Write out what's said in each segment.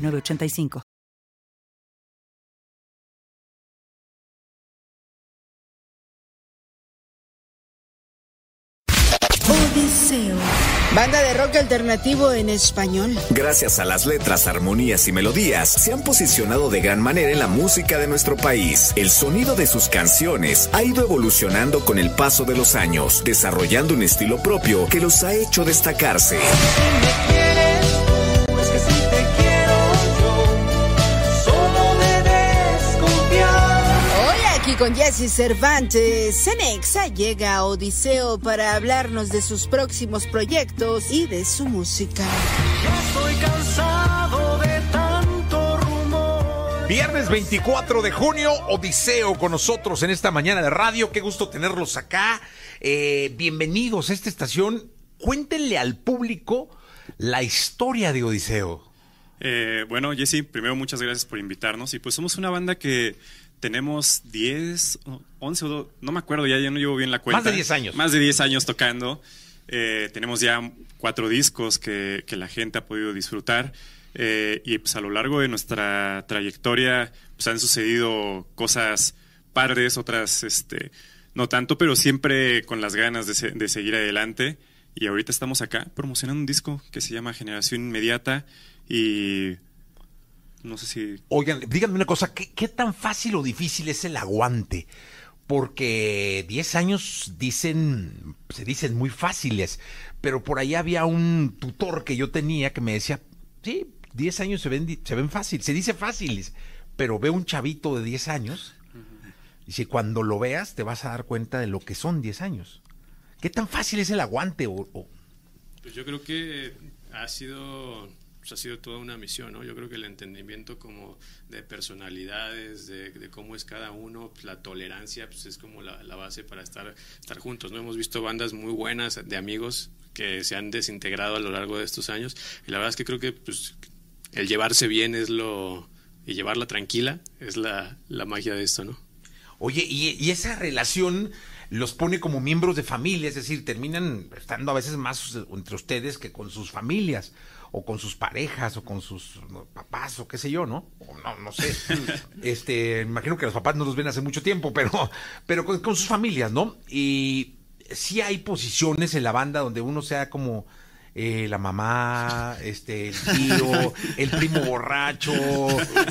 985. Odiseo. Banda de rock alternativo en español. Gracias a las letras, armonías y melodías, se han posicionado de gran manera en la música de nuestro país. El sonido de sus canciones ha ido evolucionando con el paso de los años, desarrollando un estilo propio que los ha hecho destacarse. Con Jesse Cervantes, Cenexa llega a Odiseo para hablarnos de sus próximos proyectos y de su música. estoy cansado de tanto rumor. Viernes 24 de junio, Odiseo con nosotros en esta mañana de radio. Qué gusto tenerlos acá. Eh, bienvenidos a esta estación. Cuéntenle al público la historia de Odiseo. Eh, bueno, Jesse, primero muchas gracias por invitarnos. Y pues somos una banda que tenemos 10, 11 o no me acuerdo, ya, ya no llevo bien la cuenta. Más de 10 años. Más de 10 años tocando. Eh, tenemos ya cuatro discos que, que, la gente ha podido disfrutar. Eh, y pues a lo largo de nuestra trayectoria pues han sucedido cosas padres, otras este, no tanto, pero siempre con las ganas de, de seguir adelante. Y ahorita estamos acá promocionando un disco que se llama Generación Inmediata y no sé si. Oigan, díganme una cosa, ¿qué, tan fácil o difícil es el aguante? Porque 10 años dicen, se dicen muy fáciles, pero por ahí había un tutor que yo tenía que me decía, sí, 10 años se ven, se ven fáciles, se dice fáciles, pero ve un chavito de 10 años, y si cuando lo veas te vas a dar cuenta de lo que son 10 años. ¿Qué tan fácil es el aguante? o... Pues yo creo que ha sido pues, ha sido toda una misión, ¿no? Yo creo que el entendimiento como de personalidades, de, cómo es cada uno, pues, la tolerancia, pues es como la, base para estar, estar juntos, ¿no? Hemos visto bandas muy buenas de amigos que se han desintegrado a lo largo de estos años y la verdad es que creo que pues, el llevarse bien es lo... y llevarla tranquila es la, magia de esto, ¿no? Oye, y esa relación los pone como miembros de familia, es decir, terminan estando a veces más entre ustedes que con sus familias o con sus parejas o con sus papás o qué sé yo, ¿no? O no, no sé. este, imagino que los papás no los ven hace mucho tiempo, pero, pero con, sus familias, ¿no? Y sí hay posiciones en la banda donde uno sea como eh, la mamá, este, el tío, el primo borracho,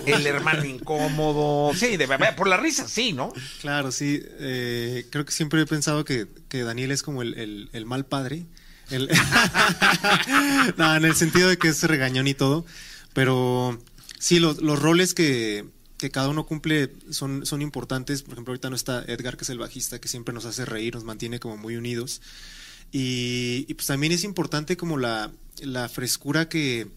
el hermano incómodo. Sí, de, por la risa, sí, ¿no? Claro, sí. Eh, creo que siempre he pensado que, que Daniel es como el, el mal padre no, en el sentido de que es regañón y todo. Pero sí, los, roles que, cada uno cumple son, son importantes. Por ejemplo, ahorita no está Edgar, que es el bajista, que siempre nos hace reír, nos mantiene como muy unidos. Y, pues también es importante como la, la frescura que,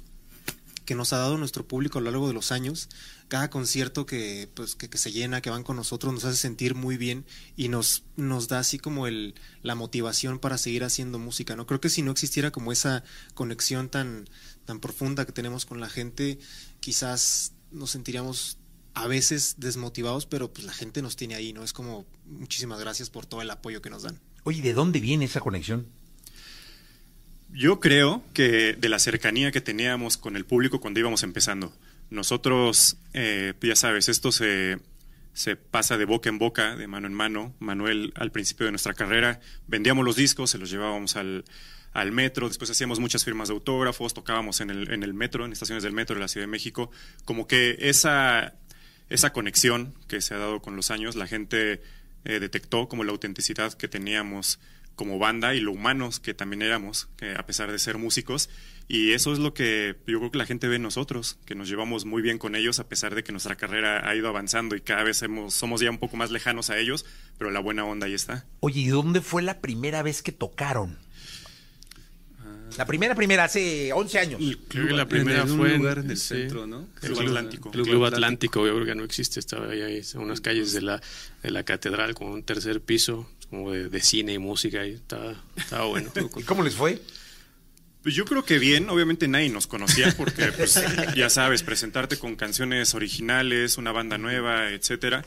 que nos ha dado nuestro público a lo largo de los años cada concierto que, pues, que, se llena, que van con nosotros, nos hace sentir muy bien y nos, nos da así como el, la motivación para seguir haciendo música. ¿no? Creo que si no existiera como esa conexión tan, tan profunda que tenemos con la gente, quizás nos sentiríamos a veces desmotivados, pero pues la gente nos tiene ahí, ¿no? Es como muchísimas gracias por todo el apoyo que nos dan. Oye, ¿de dónde viene esa conexión? Yo creo que de la cercanía que teníamos con el público cuando íbamos empezando. Nosotros, eh, ya sabes, esto se, se pasa de boca en boca, de mano en mano. Manuel, al principio de nuestra carrera, vendíamos los discos, se los llevábamos al, al metro, después hacíamos muchas firmas de autógrafos, tocábamos en el, en el metro, en estaciones del metro de la Ciudad de México. Como que esa, esa conexión que se ha dado con los años, la gente eh, detectó como la autenticidad que teníamos como banda y lo humanos que también éramos, que a pesar de ser músicos, y eso es lo que yo creo que la gente ve en nosotros, que nos llevamos muy bien con ellos a pesar de que nuestra carrera ha ido avanzando y cada vez somos ya un poco más lejanos a ellos, pero la buena onda ahí está. Oye, ¿y dónde fue la primera vez que tocaron? La primera, primera, hace 11 años. Creo que la primera en un fue lugar en el sí, centro, ¿no? El Club Club Atlántico. El Club Atlántico, yo creo que no existe, estaba ahí, ahí en unas calles de la, de la catedral con un tercer piso, como de, de cine y música, ahí estaba, estaba bueno. ¿Y cómo les fue? Pues yo creo que bien, obviamente nadie nos conocía porque, pues, ya sabes, presentarte con canciones originales, una banda nueva, etcétera.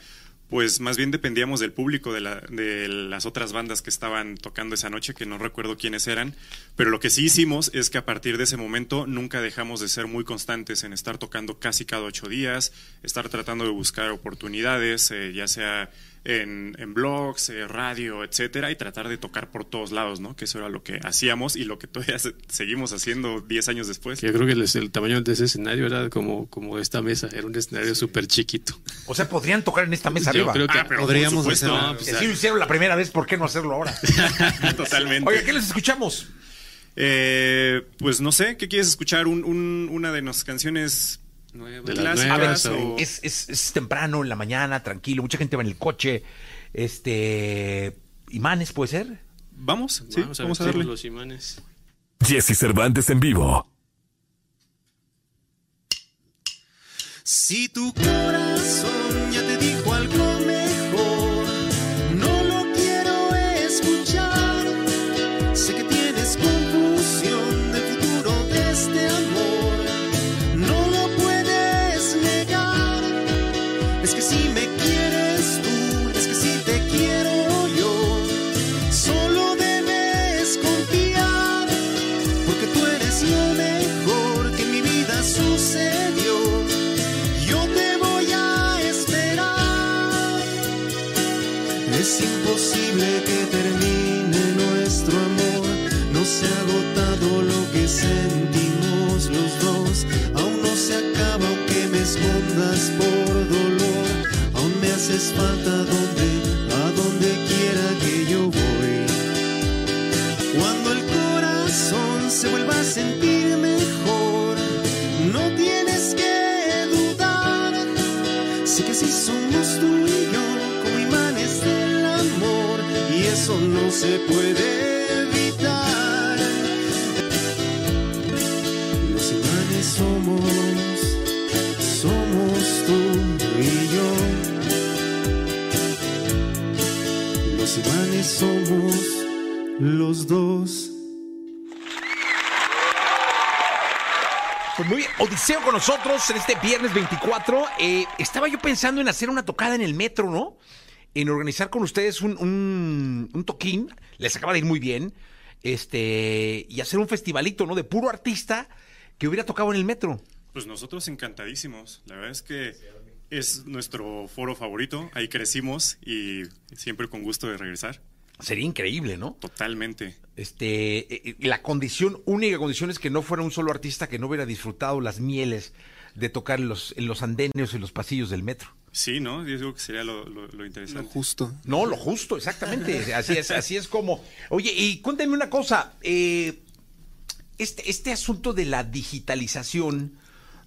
Pues más bien dependíamos del público de, la- de las otras bandas que estaban tocando esa noche, que no recuerdo quiénes eran. Pero lo que sí hicimos es que a partir de ese momento nunca dejamos de ser muy constantes en estar tocando casi cada ocho días, estar tratando de buscar oportunidades, eh, ya sea en, en blogs, eh, radio, etcétera, y tratar de tocar por todos lados, ¿no? Que eso era lo que hacíamos y lo que todavía se- seguimos haciendo 10 años después. Yo creo que el, el tamaño de ese escenario era como, como esta mesa, era un escenario súper chiquito. O sea, podrían tocar en esta mesa Yo arriba. creo que Ah, pero Podríamos hacerlo. No, pues, Si así lo hicieron la primera vez, ¿por qué no hacerlo ahora? totalmente. Oiga, ¿qué les escuchamos? Eh, pues no sé, ¿qué quieres escuchar? Un- un- una de nuestras canciones De las clásicas nuevas, o- Es, es- es temprano, en la mañana, tranquilo, mucha gente va en el coche. Este. Imanes, ¿puede ser? Vamos, sí, vamos a, vamos a darle. los imanes. Jesse Cervantes en vivo. Si tu corazón ya te dijo escondas por dolor. Aún me haces falta donde, a donde quiera que yo voy. Cuando el corazón se vuelva a sentir mejor, no tienes que dudar. Sé que si somos tú y yo como imanes del amor, y eso no se puede los dos. Pues muy bien, Odiseo con nosotros en este viernes 24. Eh, estaba yo pensando en hacer una tocada en el metro, ¿no? En organizar con ustedes un, un, un toquín. Les acaba de ir muy bien. Este, y hacer un festivalito, ¿no? De puro artista que hubiera tocado en el metro. Pues nosotros encantadísimos. La verdad es que es nuestro foro favorito. Ahí crecimos y siempre con gusto de regresar. Sería increíble, ¿no? Totalmente. Este, eh, eh, la condición, única condición es que no fuera un solo artista que no hubiera disfrutado las mieles de tocar en los, en los andenes y los pasillos del metro. Sí, ¿no? Yo digo que sería lo, lo- lo interesante. Justo. No, lo justo, exactamente. Así es, así es como. Oye, y cuéntame una cosa. eh, este, este asunto de la digitalización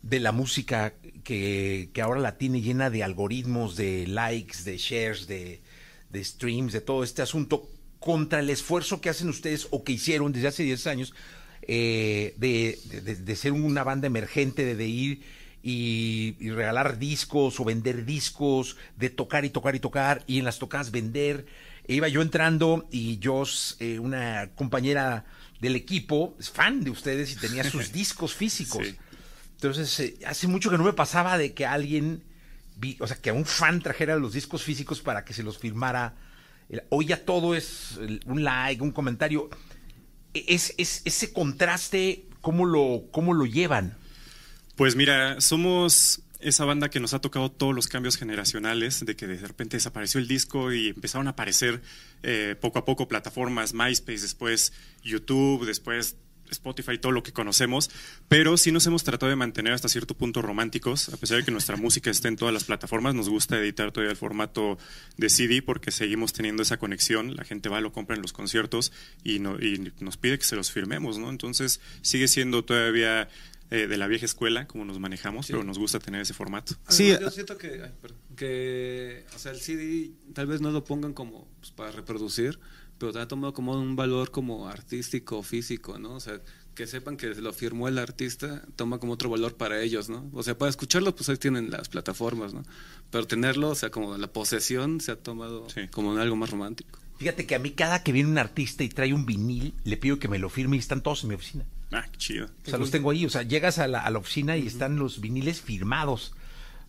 de la música que, que ahora la tiene llena de algoritmos, de likes, de shares, de, de streams, de todo este asunto, contra el esfuerzo que hacen ustedes o que hicieron desde hace 10 años eh, de, de- de ser una banda emergente, de, de ir y, y regalar discos o vender discos, de tocar y tocar y tocar, y en las tocadas vender. E iba yo entrando y yo, eh, una compañera del equipo, es fan de ustedes y tenía sus discos físicos. Sí. Entonces, eh, hace mucho que no me pasaba de que alguien, o sea, que a un fan trajera los discos físicos para que se los firmara. Hoy ya todo es un like, un comentario. E- Es, es- ese contraste, ¿cómo lo, cómo lo llevan? Pues mira, somos esa banda que nos ha tocado todos los cambios generacionales, de que de repente desapareció el disco y empezaron a aparecer eh, poco a poco plataformas, MySpace, después YouTube, después Spotify, todo lo que conocemos, pero sí nos hemos tratado de mantener hasta cierto punto románticos, a pesar de que nuestra música esté en todas las plataformas, nos gusta editar todavía el formato de CD porque seguimos teniendo esa conexión, la gente va, lo compra en los conciertos y, no- y nos pide que se los firmemos, ¿no? Entonces sigue siendo todavía eh, de la vieja escuela como nos manejamos, pero nos gusta tener ese formato. Sí, yo siento que, ay, perdón, que, o sea, el CD tal vez no lo pongan como pues, para reproducir, pero te ha tomado como un valor como artístico, físico, ¿no? O sea, que sepan que lo firmó el artista toma como otro valor para ellos, ¿no? O sea, para escucharlo, pues ahí tienen las plataformas, ¿no? Pero tenerlo, o sea, como la posesión se ha tomado como algo más romántico. Fíjate que a mí cada que viene un artista y trae un vinil, le pido que me lo firme y están todos en mi oficina. Ah, qué chido. O sea, los tengo ahí. O sea, llegas a la, a la oficina y están los viniles firmados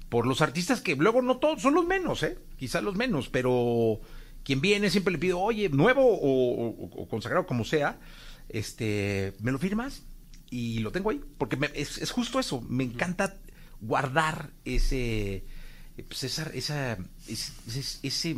por los artistas que luego no todos son los menos, ¿eh? Quizás los menos, pero quien viene siempre le pido, oye, nuevo o, o- o consagrado como sea, este, ¿me lo firmas? Y lo tengo ahí, porque me- es, es justo eso. Me encanta guardar ese, pues esa, esa, ese, ese- ese,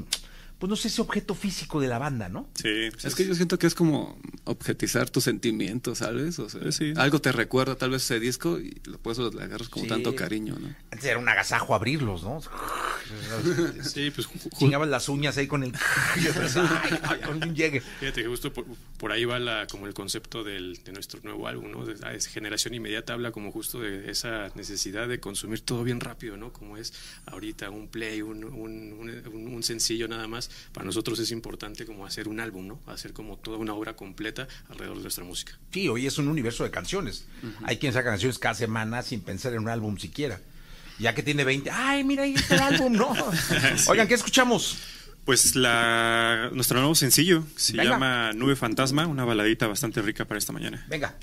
pues no sé, ese objeto físico de la banda, ¿no? Sí, Es que yo siento que es como objetizar tus sentimientos, ¿sabes? O sea, algo te recuerda tal vez ese disco y lo puedes lo agarras con Sí. tanto cariño, ¿no? Antes era un agasajo abrirlos, ¿no? Sí, pues Chingabas las uñas ahí con el. ay, ay, con un llegue. Fíjate que justo por, por ahí va la, como el concepto del, de nuestro nuevo álbum, ¿no? De, ah, es generación inmediata habla como justo de esa necesidad de consumir todo bien rápido, ¿no? Como es ahorita un play, un, un, un- un sencillo nada más. Para nosotros es importante como hacer un álbum, ¿no? Hacer como toda una obra completa alrededor de nuestra música. Sí, hoy es un universo de canciones. Hay quien saca canciones cada semana sin pensar en un álbum siquiera. Ya que tiene 20, ay, mira, ahí está el álbum, ¿no? Oigan, ¿qué escuchamos? Pues la, nuestro nuevo sencillo se Venga. llama Nube Fantasma, una baladita bastante rica para esta mañana. Venga.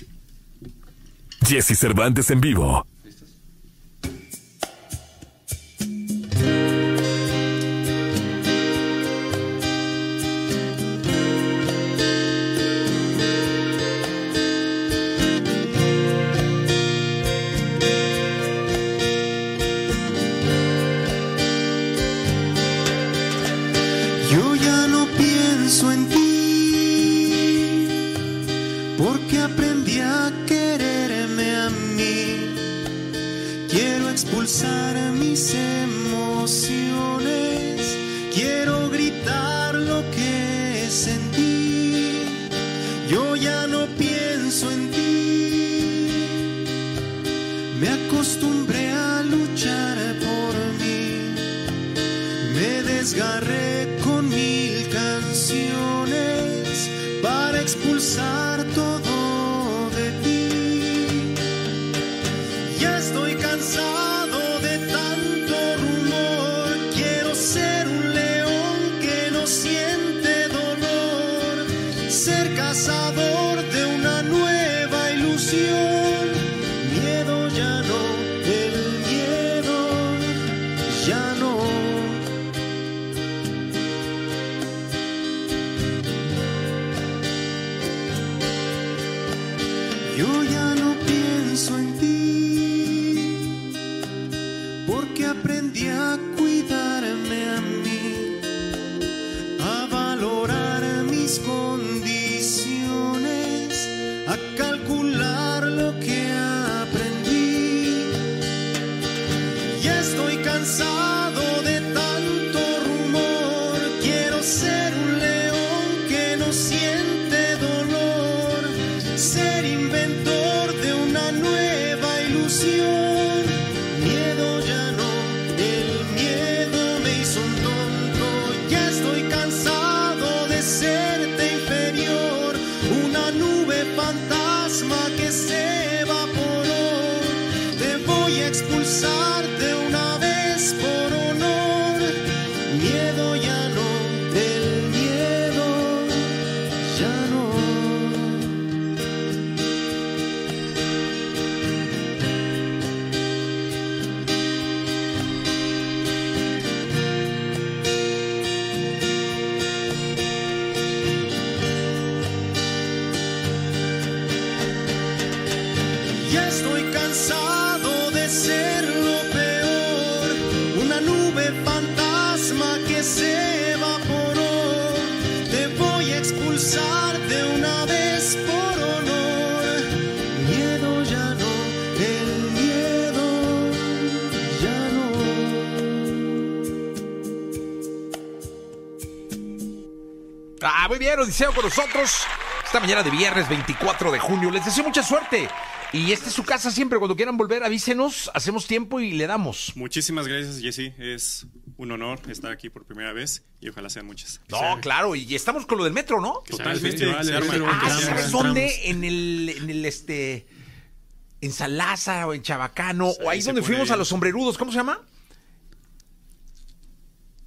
Jesse Cervantes en vivo. Mis emociones, quiero aprendí a cuidarme a mí, cansado de ser lo peor, una nube fantasma que se evaporó. Te voy a expulsar de una vez por honor. Miedo ya no, el miedo ya no. Ah, muy bien, Odiseo con nosotros. Esta mañana de viernes 24 de junio. Les deseo mucha suerte. Y esta es su casa siempre. Cuando quieran volver, avísenos. Hacemos tiempo y le damos. Muchísimas gracias, Jesse. Es un honor estar aquí por primera vez y ojalá sean muchas. No, claro, y estamos con lo del metro, ¿no? Totalmente. festival, se el arma. metro. Ah, ¿sabes dónde? En el, en el este. En Salaza o en Chabacano, o ahí donde fuimos a los sombrerudos, ¿cómo se llama?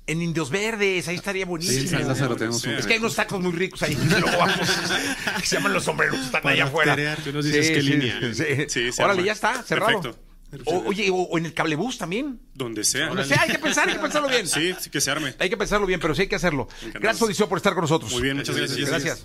En Indios Verdes, ahí estaría Sí, buenísimo. en San Lázaro tenemos un Es que hay unos tacos muy ricos ahí. Luego vamos, que se llaman los sombrerudos, están allá afuera. Tú nos dices qué línea. Sí, Sí, se Órale, arma. ya está, cerrado. Perfecto. O- oye, o, o en el cablebús también. Donde sea. O sea, hay que pensar, hay que pensarlo bien. Sí, sí que se arme. Hay que pensarlo bien, pero sí hay que hacerlo. Encantados. Gracias, Odiseo, por estar con nosotros. Muy bien, muchas gracias. Gracias.